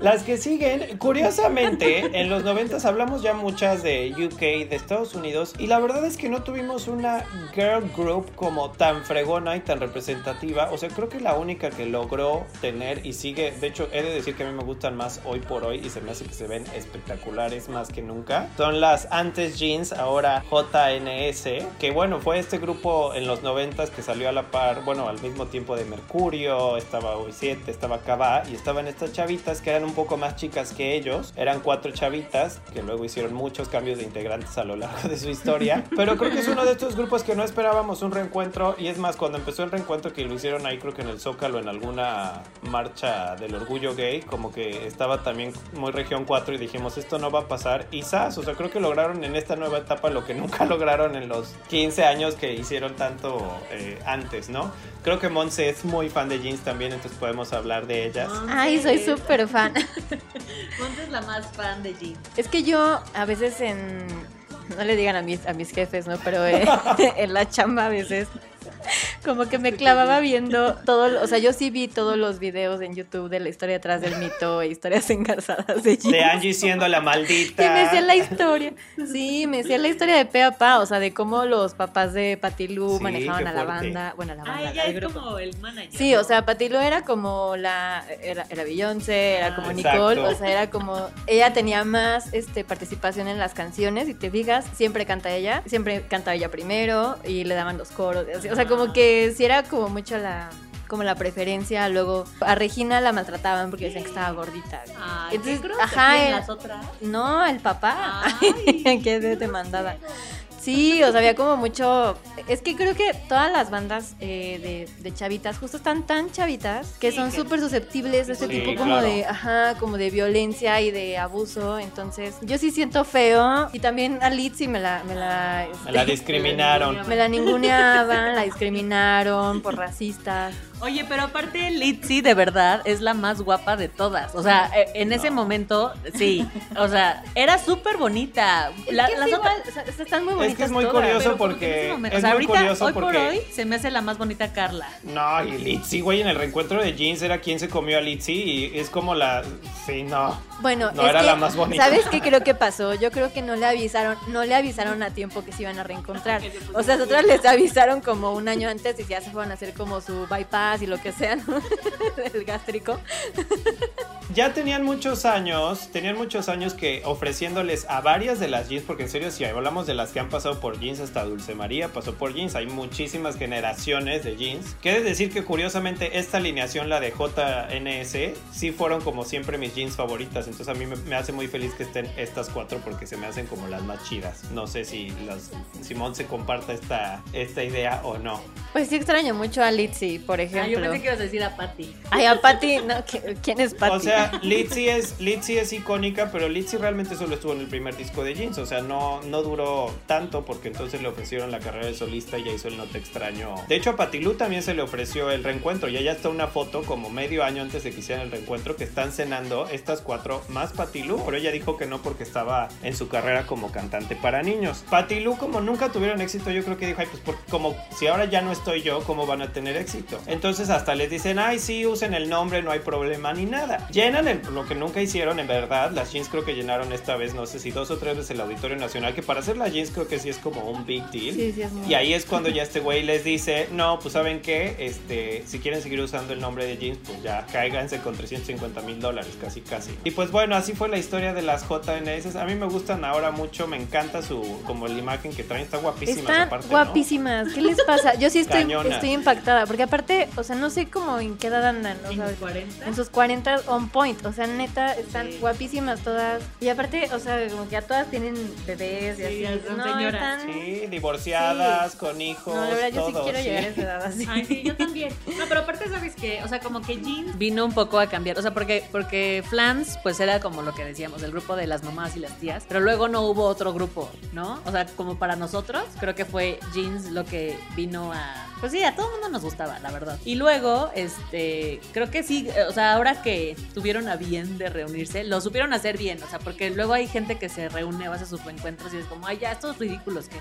Las que siguen, curiosamente, en los 90 hablamos ya muchas de UK, de Estados Unidos, y la verdad es que no tuvimos una girl group como tan fregona y tan representativa. O sea, creo que la única que logró tener y sigue, de hecho, he de decir que a mí me gustan más hoy por hoy y se me hace que se ven espectaculares más que nunca. Son las antes jeans, ahora JNS, que bueno, fue este grupo en los 90 que salió a la par, bueno, al mismo tiempo de Mercurio, estaba U7, estaba Cabá y estaban estas chavitas que eran un poco más chicas que ellos. Eran cuatro chavitas que luego hicieron muchos cambios de integrantes a lo largo de su historia. Pero creo que es uno de estos grupos que no esperábamos un reencuentro y es más, cuando empezó el reencuentro que lo hicieron ahí creo que en el Zócalo en alguna marcha del orgullo gay, como que estaba también muy región 4 y dijimos esto no va a pasar y ¡zas! o sea creo que lograron en esta nueva etapa lo que nunca lograron en los 15 años que hicieron tanto eh, antes, ¿no? Creo que Monse es muy fan de jeans también, entonces podemos hablar de ellas. Ay, soy súper fan. Monte es la más fan de Jean. Es que yo a veces en... No le digan a mis, a mis jefes, ¿no? Pero eh, en la chamba a veces como que me clavaba viendo todo, lo- o sea, yo sí vi todos los videos en YouTube de la historia detrás del mito e historias engarzadas de. De Angie siendo la maldita. Y me decía la historia. Sí, me decía la historia de pe a pa, o sea, de cómo los papás de Patilú Sí, manejaban a la banda. Bueno, a la banda. Ah, ella es grupo. como el manager. Sí, o sea, Patilú era como la. Era, era Beyoncé, era como Ah, Nicole, exacto. o sea, era como. Ella tenía más este, participación en las canciones, y te fijas, siempre canta ella, siempre canta ella primero, y le daban los coros. y así, O sea, como que sí era como mucho la como la preferencia, luego a Regina la maltrataban porque decían que estaba gordita. Ay, Entonces, qué ajá, ¿Quién, eh, las otras. No, el papá, Ay. que es demandada. Sí, o sea, había como mucho... Es que creo que todas las bandas eh, de, de chavitas justo están tan chavitas que Sí, son súper susceptibles de este Sí, tipo como claro. de, ajá, como de violencia y de abuso. Entonces, yo sí siento feo. Y también a Litzy me la... Me la, Me la discriminaron. me la ninguneaban, la discriminaron por racistas. Oye, pero aparte Litzy de verdad es la más guapa de todas. O sea, eh, en ese No. momento, sí. O sea, era súper bonita. Es las igual, otras- o sea, están muy bonitas Es que es muy todas. curioso porque- es o sea, muy ahorita, curioso hoy por porque- hoy, se me hace la más bonita Carla. No, y Litzy, güey, en el reencuentro de jeans era quien se comió a Litzy y es como la. Sí, no. Bueno, No es era que, la más bonita. ¿Sabes qué creo que pasó? Yo creo que no le avisaron, no le avisaron a tiempo que se iban a reencontrar. O sea, nosotras les avisaron como un año antes y ya se fueron a hacer como su bypass y lo que sea, ¿no? El gástrico. Ya tenían muchos años, tenían muchos años que ofreciéndoles a varias de las jeans, porque en serio, si hablamos de las que han pasado por jeans, hasta Dulce María pasó por jeans, hay muchísimas generaciones de jeans. Quiere decir que curiosamente esta alineación, la de JNS, sí fueron como siempre mis jeans favoritas. Entonces a mí me, me hace muy feliz que estén estas cuatro porque se me hacen como las más chidas. No sé si las, Simón se comparta esta, esta idea o no. Pues sí extraño mucho a Litzy, por ejemplo. Ejemplo. Ah, yo pensé que ibas a decir a Patty. Ay, a Patty, no, ¿qui- ¿quién es Patty? O sea, Litzy es, Litzy es icónica, pero Litzy realmente solo estuvo en el primer disco de Jeans. O sea, no, no duró tanto porque entonces le ofrecieron la carrera de solista y ya hizo el No Te Extraño. De hecho, a Patilú también se le ofreció el reencuentro. Y allá está una foto como medio año antes de que hicieran el reencuentro que están cenando estas cuatro más Patilú. Pero ella dijo que no porque estaba en su carrera como cantante para niños. Patilú, como nunca tuvieron éxito, yo creo que dijo, ay, pues porque como si ahora ya no estoy yo, ¿cómo van a tener éxito? Entonces hasta les dicen, ay, sí, usen el nombre, no hay problema ni nada. Llenan el- lo que nunca hicieron, en verdad. Las jeans creo que llenaron esta vez, no sé si dos o tres veces el Auditorio Nacional, que para hacer las jeans creo que sí es como un big deal. Sí, sí, es muy- Y ahí es cuando ya este güey les dice, no, pues saben qué, este, si quieren seguir usando el nombre de jeans, pues ya cáiganse con 350 mil dólares, casi casi. Y pues bueno, así fue la historia de las JNS. A mí me gustan ahora mucho, me encanta su, como la imagen que traen, está guapísima Están aparte, ¿no? guapísimas. ¿Qué les pasa? Yo sí estoy, estoy impactada. Porque aparte, o sea, no sé cómo en qué edad andan. o En sea, los 40. en sus 40 on point. O sea, neta, están Sí. guapísimas todas. Y aparte, o sea, como que ya todas tienen bebés y Sí, así. ya son no, señoras. están- Sí, divorciadas, con hijos, No, la verdad, yo sí quiero sí. llegar a esa edad así. Ay, sí, yo también. No, pero aparte, ¿sabes qué? O sea, como que Jeans vino un poco a cambiar. O sea, porque, porque Flans, pues era como lo que decíamos, el grupo de las mamás y las tías. Pero luego no hubo otro grupo, ¿no? O sea, como para nosotros, creo que fue Jeans lo que vino a. Pues sí, a todo el mundo nos gustaba, la verdad. Y luego, este, creo que sí, eh, o sea, ahora que tuvieron a bien de reunirse, lo supieron hacer bien. O sea, porque luego hay gente que se reúne, va a sus reencuentros y es como, ay, ya, estos ridículos que.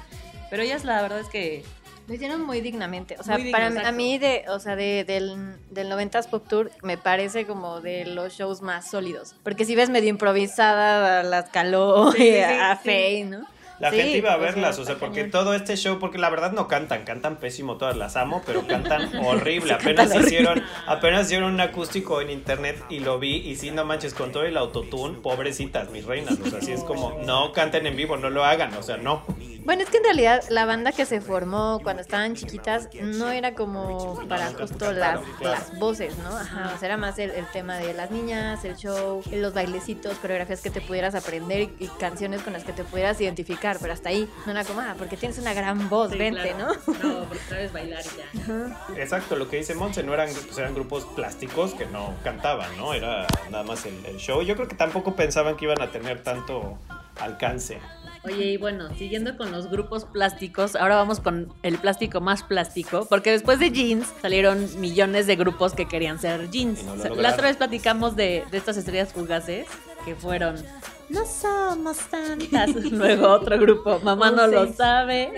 Pero ellas, la verdad es que Lo hicieron muy dignamente. O sea, digno, para mí- a exacto. mí, de, o sea, de, del, del 90s Pop Tour, me parece como de los shows más sólidos. Porque si ves medio improvisada a las Caló Sí, sí, a sí. Faye, ¿no? La Sí, gente iba a o sea, verlas, o sea, porque cañón. todo este show, porque la verdad no cantan, cantan pésimo, todas las amo, pero cantan horrible. Apenas cantan hicieron, apenas hicieron un acústico en internet y lo vi, y sí, no manches, con todo el autotune, pobrecitas, mis reinas. O sea, así es como, no canten en vivo, no lo hagan, o sea, no. Bueno, es que en realidad la banda que se formó cuando estaban chiquitas no era como para justo las, voces, ¿no? Ajá, o sea, era más el, el tema de las niñas, el show, los bailecitos, coreografías que te pudieras aprender y, y canciones con las que te pudieras identificar, pero hasta ahí no era como, ah, porque tienes una gran voz, Sí, vente, claro. ¿no? No, porque sabes bailar y ya. Exacto, lo que dice Monse, no eran, pues eran grupos plásticos que no cantaban, ¿no? Era nada más el, el show. Yo creo que tampoco pensaban que iban a tener tanto alcance. Oye, y bueno, siguiendo con los grupos plásticos, ahora vamos con el plástico más plástico, porque después de jeans salieron millones de grupos que querían ser jeans. No la otra vez platicamos de, de estas estrellas fugaces que fueron No somos tantas. Luego otro grupo, Mamá All no lo sabe.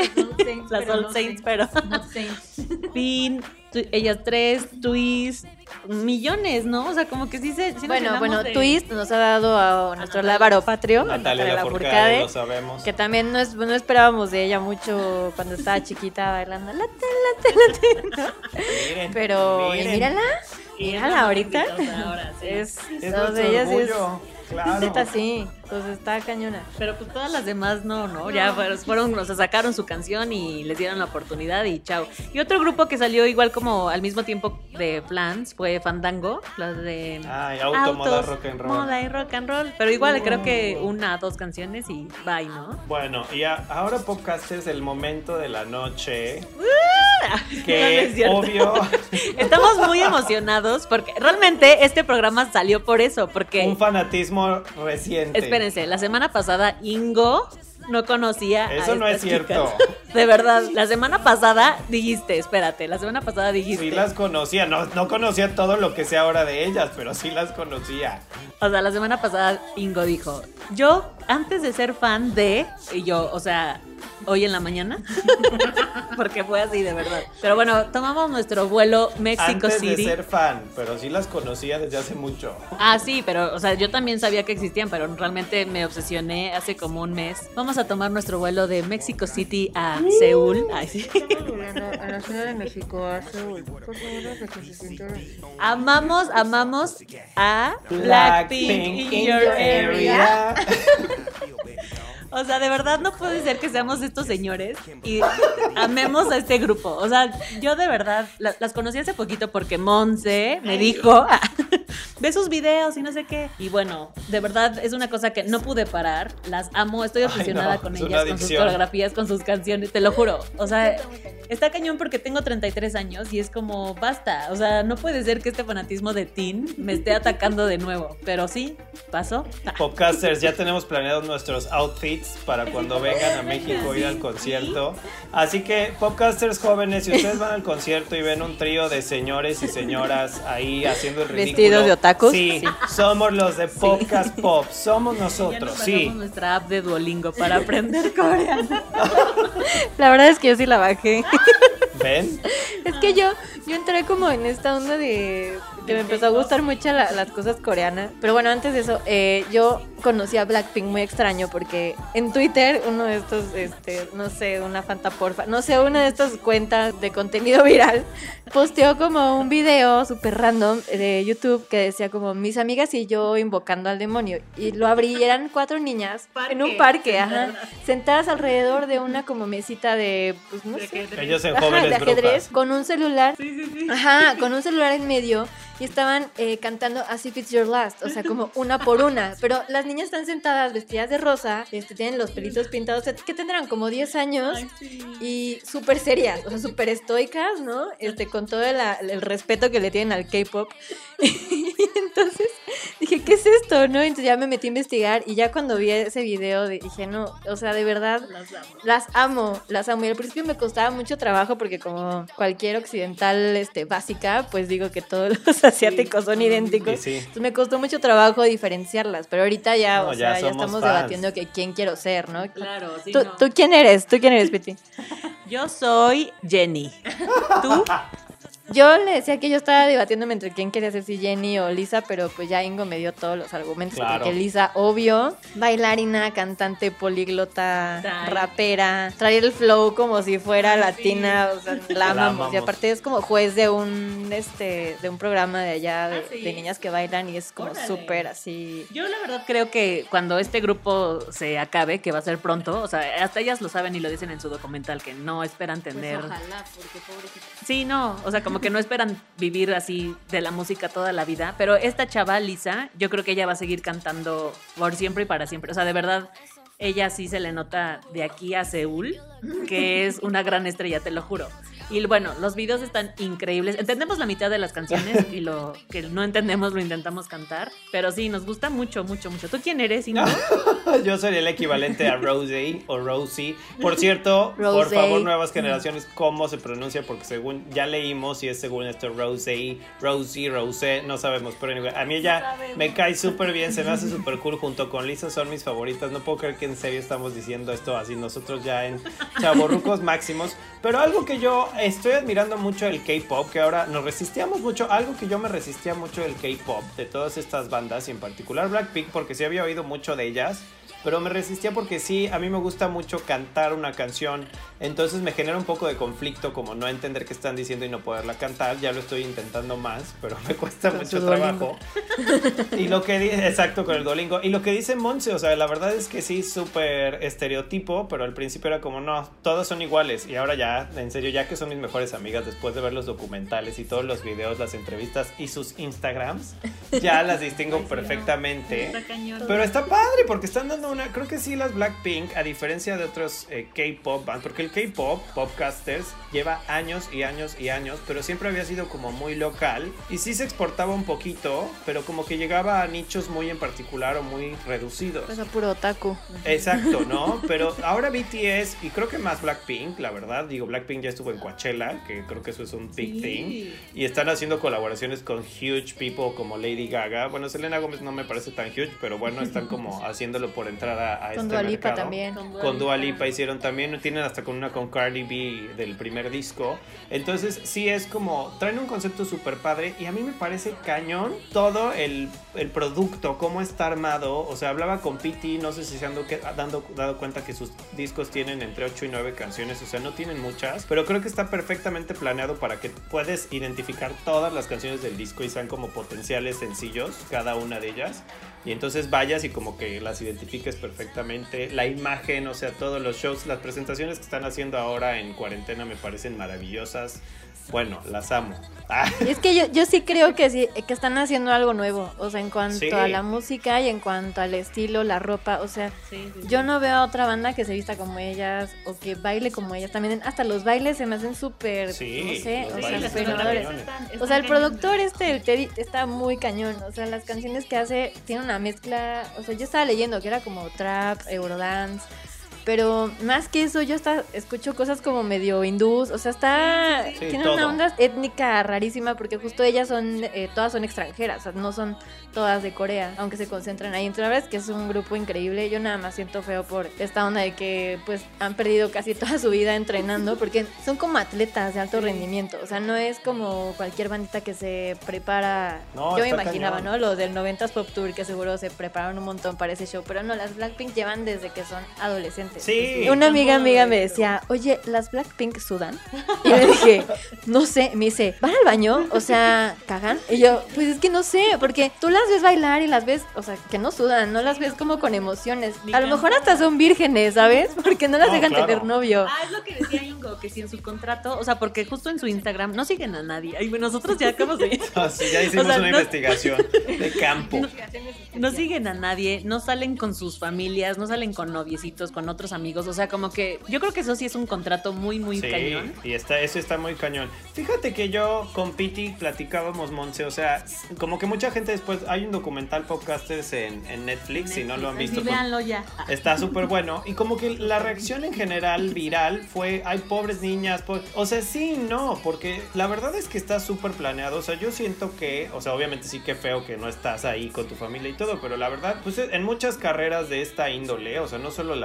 Saints, Las All no Saints, pero Not Saints. Fin, ellas tres, Twist, millones, ¿no? O sea, como que sí se. sí Bueno, bueno, de- Twist nos ha dado a nuestro lábaro patrio, Natalia Natalia Lafourcade, lo sabemos. que también no, es- no esperábamos de ella mucho cuando estaba chiquita bailando late, late, late, ¿no? Miren, Pero miren. mírala, Y es mírala la ahorita. ahora, sí. Es, Es o nuestro sea, ella sí es claro. neta, sí, entonces está cañona. Pero pues todas las demás no, ¿no? Ya fueron, fueron, o sea, sacaron su canción y les dieron la oportunidad y chao. Y otro grupo que salió igual como al mismo tiempo de Flans fue Fandango, las de Ay, auto, moda, autos, rock and roll. moda y rock and roll. Pero igual creo que una, dos canciones y bye, ¿no? Bueno, y a- ahora podcast es el momento de la noche No, no es que obvio Estamos muy emocionados porque realmente este programa salió por eso, porque un fanatismo reciente. espérense, la semana pasada Ingo no conocía a Eso no es chicas. cierto. De verdad, la semana pasada dijiste, espérate, la semana pasada dijiste. Sí las conocía, no, no conocía todo lo que sé ahora de ellas, pero sí las conocía. O sea, la semana pasada Ingo dijo, yo antes de ser fan de, y yo, o sea, hoy en la mañana, porque fue así de verdad. Pero bueno, tomamos nuestro vuelo Mexico Antes City. de ser fan, pero sí las conocía desde hace mucho. Ah, sí, pero, o sea, yo también sabía que existían, pero realmente me obsesioné hace como un mes. Vamos a tomar nuestro vuelo de Mexico City a Seúl. Ay, sí. A la Ciudad de México, a Seúl. Por favor, que se sienta- Amamos, amamos a Blackpink in your area. O sea, de verdad no puede ser que seamos estos señores y amemos a este grupo. O sea, yo de verdad la- las conocí hace poquito porque Monse me dijo ve sus videos y no sé qué. Y bueno, de verdad es una cosa que no pude parar. Las amo, estoy Ay, obsesionada no, con es ellas, con sus coreografías, con sus canciones, te lo juro. O sea, está cañón porque tengo 33 años y es como, basta. O sea, no puede ser que este fanatismo de teen me esté atacando de nuevo. Pero sí, pasó. Popcasters, ya tenemos planeados nuestros outfits para cuando vengan a México ir al concierto. Así que, Popcasters jóvenes, si ustedes van al concierto y ven un trío de señores y señoras ahí haciendo el ridículo. De otakus. Sí, somos los de Podcast Pop, somos Ya nos nosotros, bajamos sí. nuestra app de Duolingo para aprender coreano. La verdad es que yo sí la bajé. ¿Ven? Es que yo, yo entré como en esta onda de que me empezó a gustar mucho la- las cosas coreanas. Pero bueno, antes de eso, eh, yo conocí a Blackpink muy extraño porque en Twitter uno de estos, este, no sé, una Fanta Porfa, no sé, una de estas cuentas de contenido viral posteó como un video súper random de YouTube que decía como mis amigas y yo invocando al demonio. Y lo abrí y eran cuatro niñas en un Parque, parque, ajá, sentadas alrededor de una como mesita de, pues no sé, Ellos en Ajá, jóvenes de ajedrez brujas. con un celular. Ajá, con un celular en medio y estaban eh, cantando As If It's Your Last, o sea, como una por una. Pero las niñas están sentadas vestidas de rosa, este, tienen los pelitos pintados, que tendrán como 10 años y súper serias, o sea, súper estoicas, ¿no? Este, con todo el, el respeto que le tienen al K-pop. Entonces dije, ¿qué es esto? ¿No? Entonces ya me metí a investigar y ya cuando vi ese video de- dije, no, o sea, de verdad, Las amo. las amo, las amo. Y al principio me costaba mucho trabajo porque como cualquier occidental este, básica, pues digo que todos los asiáticos son idénticos. Sí. Entonces me costó mucho trabajo diferenciarlas, pero ahorita ya, No, o ya sea, ya, estamos fans. debatiendo que quién quiero ser, ¿no? Claro, sí. ¿Tú, no. tú quién eres? ¿Tú quién eres, Piti? Yo soy Jenny. ¿Tú? Yo le decía que yo estaba debatiéndome entre quién quería ser si Jenny o Lisa, pero pues ya Ingo me dio todos los argumentos. Claro. Porque Lisa, obvio, bailarina, cantante, políglota, Trae. rapera, trae el flow como si fuera latina, o sea, la La amamos. Y aparte es como juez de un este de un programa de allá de, Ah, sí. de niñas que bailan y es como súper así. Yo la verdad creo que cuando este grupo se acabe, que va a ser pronto, o sea, hasta ellas lo saben y lo dicen en su documental, que no esperan tener... Pues ojalá, porque pobrecita. Sí, no, o sea, como que no esperan vivir así de la música toda la vida, pero esta chava, Lisa, yo creo que ella va a seguir cantando por siempre y para siempre. O sea, de verdad, ella sí se le nota de aquí a Seúl, que es una gran estrella, te lo juro. Y bueno, los videos están increíbles. Entendemos la mitad de las canciones y lo que no entendemos lo intentamos cantar, pero sí, nos gusta mucho, mucho, mucho. ¿Tú quién eres, Ingo? Yo soy el equivalente a Rosie o Rosie. Por cierto, por Rosé. favor, nuevas generaciones, ¿cómo se pronuncia? Porque según ya leímos y es según esto Rosie, Rosie, Rosé, no sabemos. Pero anyway, a mí ella me cae súper bien, se me hace súper cool junto con Lisa, son mis favoritas. No puedo creer que en serio estamos diciendo esto así, nosotros ya en chaborrucos máximos. Pero algo que yo estoy admirando mucho del K-pop, que ahora nos resistíamos mucho, algo que yo me resistía mucho del K-pop, de todas estas bandas, y en particular Blackpink, porque sí había oído mucho de ellas. Pero me resistía porque sí, a mí me gusta mucho cantar una canción. Entonces me genera un poco de conflicto como no entender qué están diciendo y no poderla cantar. Ya lo estoy intentando más, pero me cuesta Con mucho trabajo. Y lo que dice, exacto, con el Duolingo. Y lo que dice Monse, o sea, la verdad es que sí, súper estereotipo, pero al principio era como, no, todos son iguales. Y ahora ya, en serio, ya que son mis mejores amigas, después de ver los documentales y todos los videos, las entrevistas y sus Instagrams, ya las distingo perfectamente. Está cañón. Pero está padre porque están dando una. Creo que sí, las Blackpink, a diferencia de otros eh, K-pop bands, porque el K-pop, Popcasters, lleva años y años y años, pero siempre había sido como muy local y sí se exportaba un poquito, pero como que llegaba a nichos muy en particular o muy reducidos. Pues a puro otaku. Exacto, ¿no? Pero ahora BTS y creo que más Blackpink, la verdad, digo, Blackpink ya estuvo en Coachella, que creo que eso es un big Sí. thing, y están haciendo colaboraciones con huge people como Lady Gaga. Bueno, Selena Gómez no me parece tan huge, pero bueno, están como haciéndolo por entrar a, a Con este Dua Lipa mercado. también. Con Dua Lipa hicieron también, tienen hasta con una con Cardi B del primer disco. Entonces sí es como, traen un concepto súper padre y a mí me parece cañón todo el, el producto, cómo está armado. O sea, hablaba con Piti, no sé si se han dando, dado cuenta que sus discos tienen entre 8 y 9 canciones, o sea, no tienen muchas, pero creo que está perfectamente planeado para que puedes identificar todas las canciones del disco y sean como potenciales sencillos, cada una de ellas. Y entonces vayas y como que las identifiques perfectamente. La imagen, o sea, todos los shows, las presentaciones que están haciendo ahora en cuarentena me parecen maravillosas. Bueno, las amo. Ah. Y es que yo, yo sí creo que sí, que están haciendo algo nuevo, o sea, en cuanto Sí. a la música y en cuanto al estilo, la ropa, o sea, Sí, sí, sí. yo no veo a otra banda que se vista como ellas o que baile como ellas. También hasta los bailes se me hacen súper, Sí, no sé, o sea, cañones. O sea, el productor este, el Teddy, está muy cañón. O sea, las canciones que hace tiene una mezcla. O sea, yo estaba leyendo que era como trap, eurodance. Pero más que eso, yo hasta escucho cosas como medio hindús. O sea, está. Sí, tiene todo. una onda étnica rarísima porque justo ellas son. eh, todas son extranjeras. O sea, no son todas de Corea, aunque se concentran ahí. Entonces, la verdad es que es un grupo increíble. Yo nada más siento feo por esta onda de que, pues, han perdido casi toda su vida entrenando porque son como atletas de alto rendimiento. O sea, no es como cualquier bandita que se prepara. No, Yo me imaginaba, cañón. ¿no? Los del 90s Pop Tour que seguro se prepararon un montón para ese show. Pero no, las Blackpink llevan desde que son adolescentes. Sí. Una amiga amiga me decía, oye, ¿las Blackpink sudan? Y le dije, no sé. Me dice, ¿van al baño? O sea, ¿cagan? Y yo, pues es que no sé, porque tú las ves bailar y las ves, o sea, que no sudan, no las ves como con emociones. A lo mejor hasta son vírgenes, ¿sabes? Porque no las No, dejan claro. tener novio. Ah, es lo que decía Ingo, que si en su contrato, o sea, porque justo en su Instagram no siguen a nadie. Ay, nosotros ya como se... Ah, sí, ya hicimos O sea, una no- investigación de campo. No siguen a nadie, no salen con sus familias, no salen con noviecitos, con otros amigos. O sea, como que yo creo que eso sí es un contrato muy, muy sí, cañón. y está, eso está muy cañón. Fíjate que yo con Piti platicábamos, Monse, o sea, como que mucha gente después, hay un documental podcasters en, en Netflix, si no lo han Netflix, visto, sí, pues, véanlo ya. Está súper bueno. Y como que la reacción en general viral fue, ay, pobres niñas. po-". O sea, sí, no, porque la verdad es que está súper planeado. O sea, yo siento que, o sea, obviamente sí que feo que no estás ahí con tu familia y todo, pero la verdad, pues en muchas carreras de esta índole, o sea, no solo el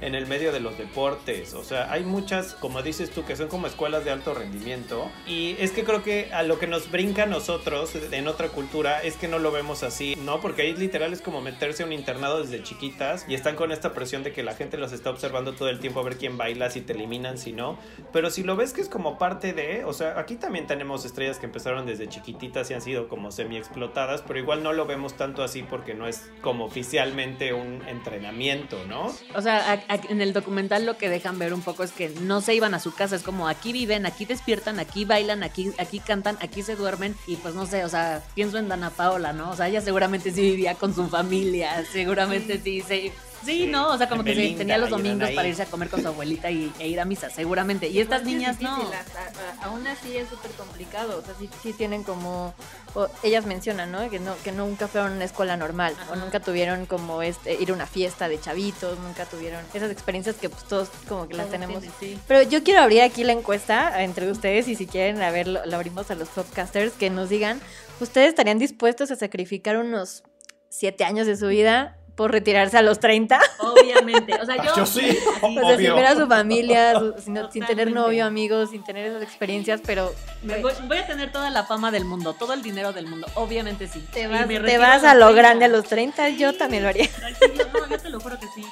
en el medio de los deportes, o sea, hay muchas, como dices tú, que son como escuelas de alto rendimiento. Y es que creo que a lo que nos brinca a nosotros en otra cultura es que no lo vemos así, ¿no? Porque ahí literal es como meterse a un internado desde chiquitas y están con esta presión de que la gente los está observando todo el tiempo a ver quién baila, si te eliminan, si no. Pero si lo ves que es como parte de, o sea, aquí también tenemos estrellas que empezaron desde chiquititas y han sido como semi explotadas, pero igual no lo vemos tanto así porque no es como oficialmente un entrenamiento, ¿no? O sea, a- a- en el documental lo que dejan ver un poco es que no se iban a su casa, es como aquí viven, aquí despiertan, aquí bailan, aquí, aquí cantan, aquí se duermen y pues no sé, o sea, pienso en Dana Paola, ¿no? O sea, ella seguramente sí vivía con su familia, seguramente sí, sí. Sí, Sí, ¿no? O sea, como que se tenía los domingos para irse a comer con su abuelita y, e ir a misa, seguramente. Y estas Igual sí es niñas no. hasta- aún así es súper complicado. O sea, sí, sí tienen como. o ellas mencionan, ¿no? Que, ¿no? que nunca fueron a una escuela normal. O nunca tuvieron como este ir a una fiesta de chavitos. Nunca tuvieron esas experiencias que pues todos como que las tenemos. tienen, sí. Pero yo quiero abrir aquí la encuesta entre ustedes y si quieren, a ver, lo, lo abrimos a los podcasters que nos digan, ¿ustedes estarían dispuestos a sacrificar unos siete años de su vida por retirarse a los 30? Obviamente. O sea, yo. Yo sí, así, O sea, sin ver a su familia, su- sin, sin tener novio, amigos, sin tener esas experiencias, pero me voy, voy a tener toda la fama del mundo, todo el dinero del mundo. Obviamente sí. te vas, te vas a lo 30. grande a los 30, yo también lo haría. Ay, sí, yo, no, yo te lo juro que sí.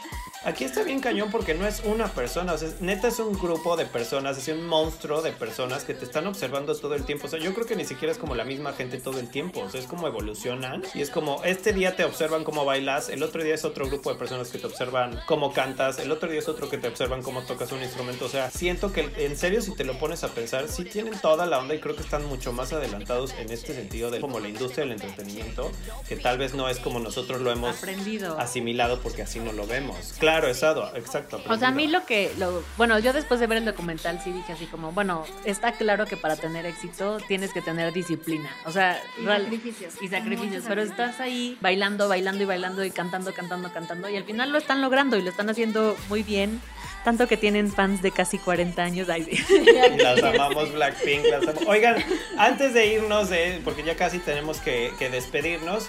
Aquí está bien cañón porque no es una persona, o sea, neta es un grupo de personas, es un monstruo de personas que te están observando todo el tiempo. O sea, yo creo que ni siquiera es como la misma gente todo el tiempo, o sea, es como evolucionan y es como este día te observan cómo bailas, el otro día es otro grupo de personas que te observan cómo cantas, el otro día es otro que te observan cómo tocas un instrumento. O sea, siento que en serio si te lo pones a pensar, sí tienen toda la onda y creo que están mucho más adelantados en este sentido de como la industria del entretenimiento, que tal vez no es como nosotros lo hemos Aprendido. asimilado porque así no lo vemos. Claro, exacto, exacto. O sea, a mí lo que, lo, bueno, yo después de ver el documental sí dije así como, bueno, está claro que para tener éxito tienes que tener disciplina, o sea, Y real- sacrificios. y sacrificios, pero estás ahí bailando, bailando y bailando y cantando, cantando, cantando y al final lo están logrando y lo están haciendo muy bien, tanto que tienen fans de casi 40 años, ay, sí. Y las amamos Blackpink, las amo- Oigan, antes de irnos, de, porque ya casi tenemos que, que despedirnos,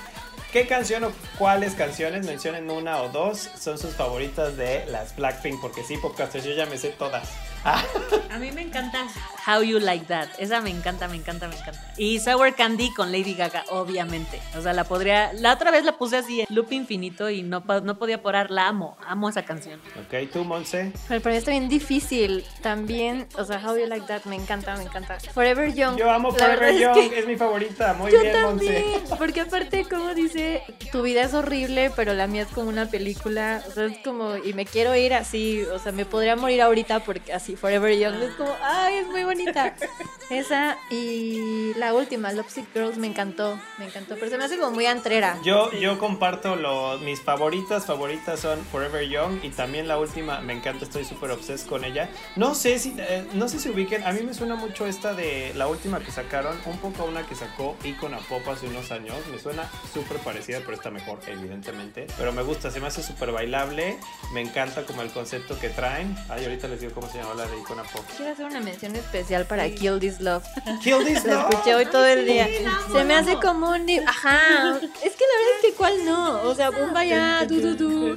¿qué canción o cuáles canciones, mencionen una o dos, son sus favoritas de las Blackpink? Porque sí, podcasters, yo ya me sé todas. A mí me encanta How You Like That. Esa me encanta, me encanta, me encanta. Y Sour Candy con Lady Gaga, obviamente. O sea, la podría. La otra vez la puse así en loop infinito y no, no podía parar. La amo, amo esa canción. Ok, tú, Monse. Pero para mí está bien difícil. También, o sea, How You Like That me encanta, me encanta. Forever Young. Yo amo Forever Young, es que es, mi favorita. Muy yo bien, también, Monse. porque aparte, como dice, tu vida es horrible, pero la mía es como una película. O sea, es como, y me quiero ir así. O sea, me podría morir ahorita porque así, Forever Young es como, ay, es muy bonita. Esa y la última, Lovesick Girls, me encantó, me encantó. Pero se me hace como muy antrera. Yo, yo comparto lo, mis favoritas, favoritas son Forever Young y también la última, me encanta, estoy súper obses con ella. No sé si, eh, no sé si ubiquen, a mí me suena mucho esta de la última que sacaron, un poco a una que sacó Icona Pop hace unos años, me suena súper parecida, pero está mejor, evidentemente. Pero me gusta, se me hace súper bailable, me encanta como el concepto que traen. Ay, ahorita les digo cómo se llama la de Icona Pop. Quiero hacer una mención especial para Kill This Love. Kill This La Love. escuché hoy todo el día. Sí, la Se me la hace como un... Ajá. Es que la verdad es que cuál no. O sea, bomba ya, du, du, du.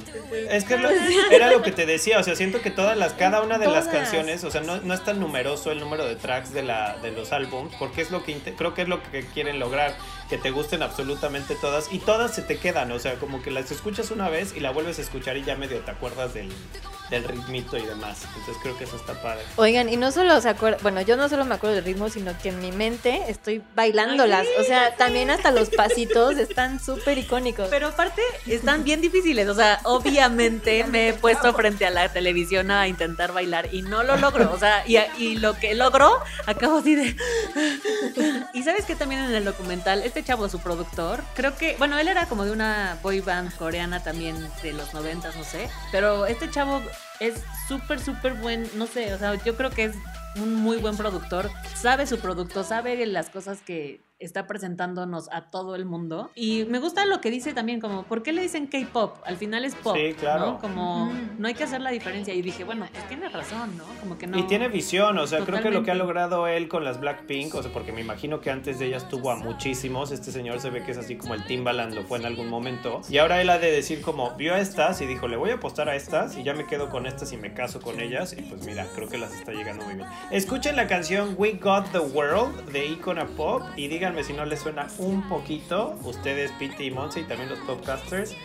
Es que lo- era lo que te decía, o sea, siento que todas las, cada una de las Todas. canciones, o sea, no, no es tan numeroso el número de tracks de, la, de los álbums, porque es lo que creo que es lo que quieren lograr, que te gusten absolutamente todas y todas se te quedan, o sea, como que las escuchas una vez y la vuelves a escuchar y ya medio te acuerdas del, del ritmito y demás. Entonces creo que eso está padre. Oigan, y no solo se acuerdan, bueno, yo no solo me acuerdo del ritmo, sino que en mi mente estoy bailándolas. O sea, también hasta los pasitos están súper icónicos. Pero aparte, están bien difíciles. O sea, obviamente me he puesto frente a la televisión a intentar bailar y no lo logro. O sea, y, y lo que logro, acabo así de. Y sabes que también en el documental, este chavo, su productor, creo que, bueno, él era como de una boy band coreana también de los noventas, no sé. Pero este chavo es súper, súper buen, no sé, o sea, yo creo que es un muy buen productor, sabe su producto, sabe las cosas que está presentándonos a todo el mundo. Y me gusta lo que dice también, como, ¿por qué le dicen K-pop? Al final es pop, Sí, claro. ¿no? Como, no hay que hacer la diferencia. Y dije, bueno, pues tiene razón, ¿no? Como que no. Y tiene visión, o sea, creo que lo que ha logrado él con las Blackpink, o sea, porque me imagino que antes de ellas tuvo a muchísimos, este señor se ve que es así como el Timbaland lo fue en algún momento, y ahora él ha de decir como, vio a estas y dijo, le voy a apostar a estas y ya me quedo con estas y me caso con ellas, y pues mira, creo que las está llegando muy bien. Escuchen la canción We Got the World de Icona Pop y díganme si no les suena un poquito, ustedes, Pete y Monse y también los podcasters,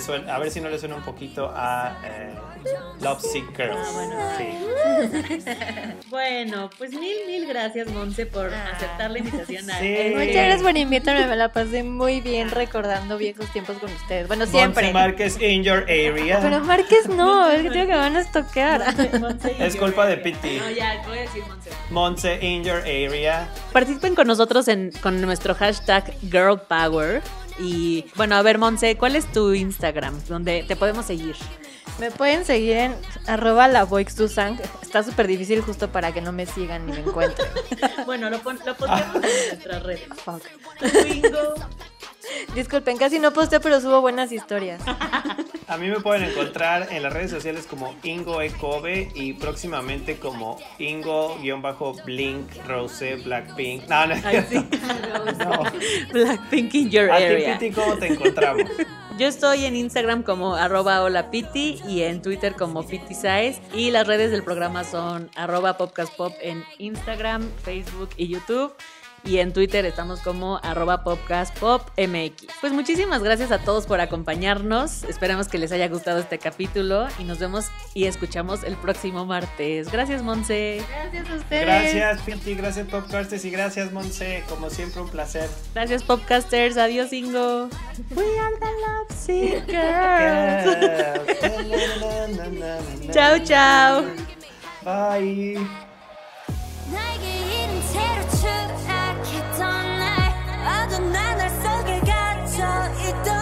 suena- a ver si no les suena un poquito a eh, Love Sick Girls. Ah, bueno. Sí. Bueno, pues mil, mil gracias, Monse, por Ah. aceptar la invitación a Sí. este- Muchas gracias por invitarme, me la pasé muy bien recordando viejos tiempos con ustedes. Bueno, siempre. Monse Márquez in your area. Pero Márquez no, es que tengo que me van a y Es culpa de Piti. No, ya, voy a decir Monse. Monse in your area. Participen con nosotros en, con nuestro hashtag Girl Power. Y bueno, a ver, Monse, ¿cuál es tu Instagram? Donde te podemos seguir. Me pueden seguir en arroba la Sang. Está súper difícil justo para que no me sigan ni me encuentren. Bueno, lo, pon- lo pondremos en nuestras redes. Fuck. Bingo. Disculpen, casi no posteo, pero subo buenas historias. A mí me pueden encontrar en las redes sociales como Ingo Ecobe y próximamente como Ingo-Blink, Rose, Blackpink. No, no. Ay, sí. No. Blackpink in your A ti, area. Piti, ¿cómo te encontramos? Yo estoy en Instagram como arroba hola piti y en Twitter como Piti Saez y las redes del programa son arroba popcastpop en Instagram, Facebook y YouTube. Y en Twitter estamos como arroba popcastpopmx. Pues muchísimas gracias a todos por acompañarnos. Esperamos que les haya gustado este capítulo y nos vemos y escuchamos el próximo martes. Gracias, Monse. Gracias a ustedes. Gracias, Piti, gracias, Popcasters y gracias, Monse. Como siempre, un placer. Gracias, Popcasters. Adiós, Ingo. We are the love girls. Chao, chao. Bye. 너도 나날 속에 갇혀 있던